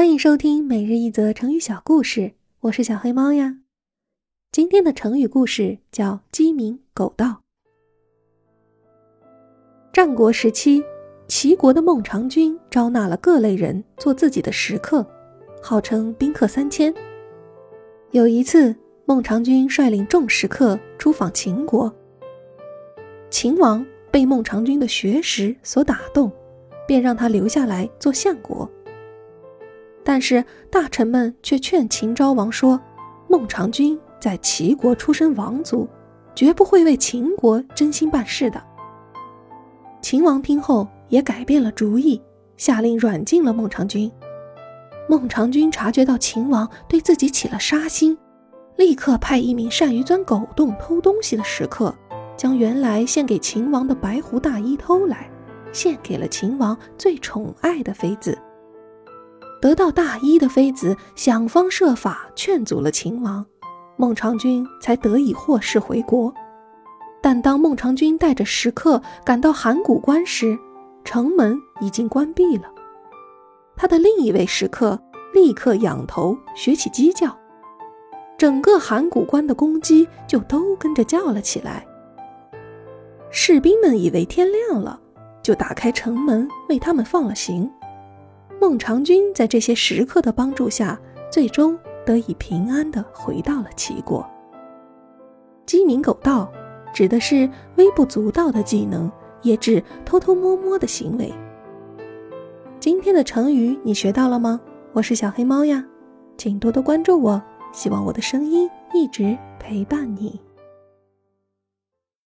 欢迎收听每日一则成语小故事，我是小黑猫呀。今天的成语故事叫“鸡鸣狗盗”。战国时期，齐国的孟尝君招纳了各类人做自己的食客，号称宾客三千。有一次，孟尝君率领众食客出访秦国，秦王被孟尝君的学识所打动，便让他留下来做相国。但是大臣们却劝秦昭王说：“孟尝君在齐国出身王族，绝不会为秦国真心办事的。”秦王听后也改变了主意，下令软禁了孟尝君。孟尝君察觉到秦王对自己起了杀心，立刻派一名善于钻狗洞偷东西的食客，将原来献给秦王的白狐大衣偷来，献给了秦王最宠爱的妃子。得到大衣的妃子想方设法劝阻了秦王，孟尝君才得以获释回国。但当孟尝君带着食客赶到函谷关时，城门已经关闭了。他的另一位食客立刻仰头学起鸡叫，整个函谷关的公鸡就都跟着叫了起来。士兵们以为天亮了，就打开城门为他们放了行。孟尝君在这些食客的帮助下，最终得以平安的回到了齐国。鸡鸣狗盗指的是微不足道的技能，也指偷偷摸摸的行为。今天的成语你学到了吗？我是小黑猫呀，请多多关注我，希望我的声音一直陪伴你。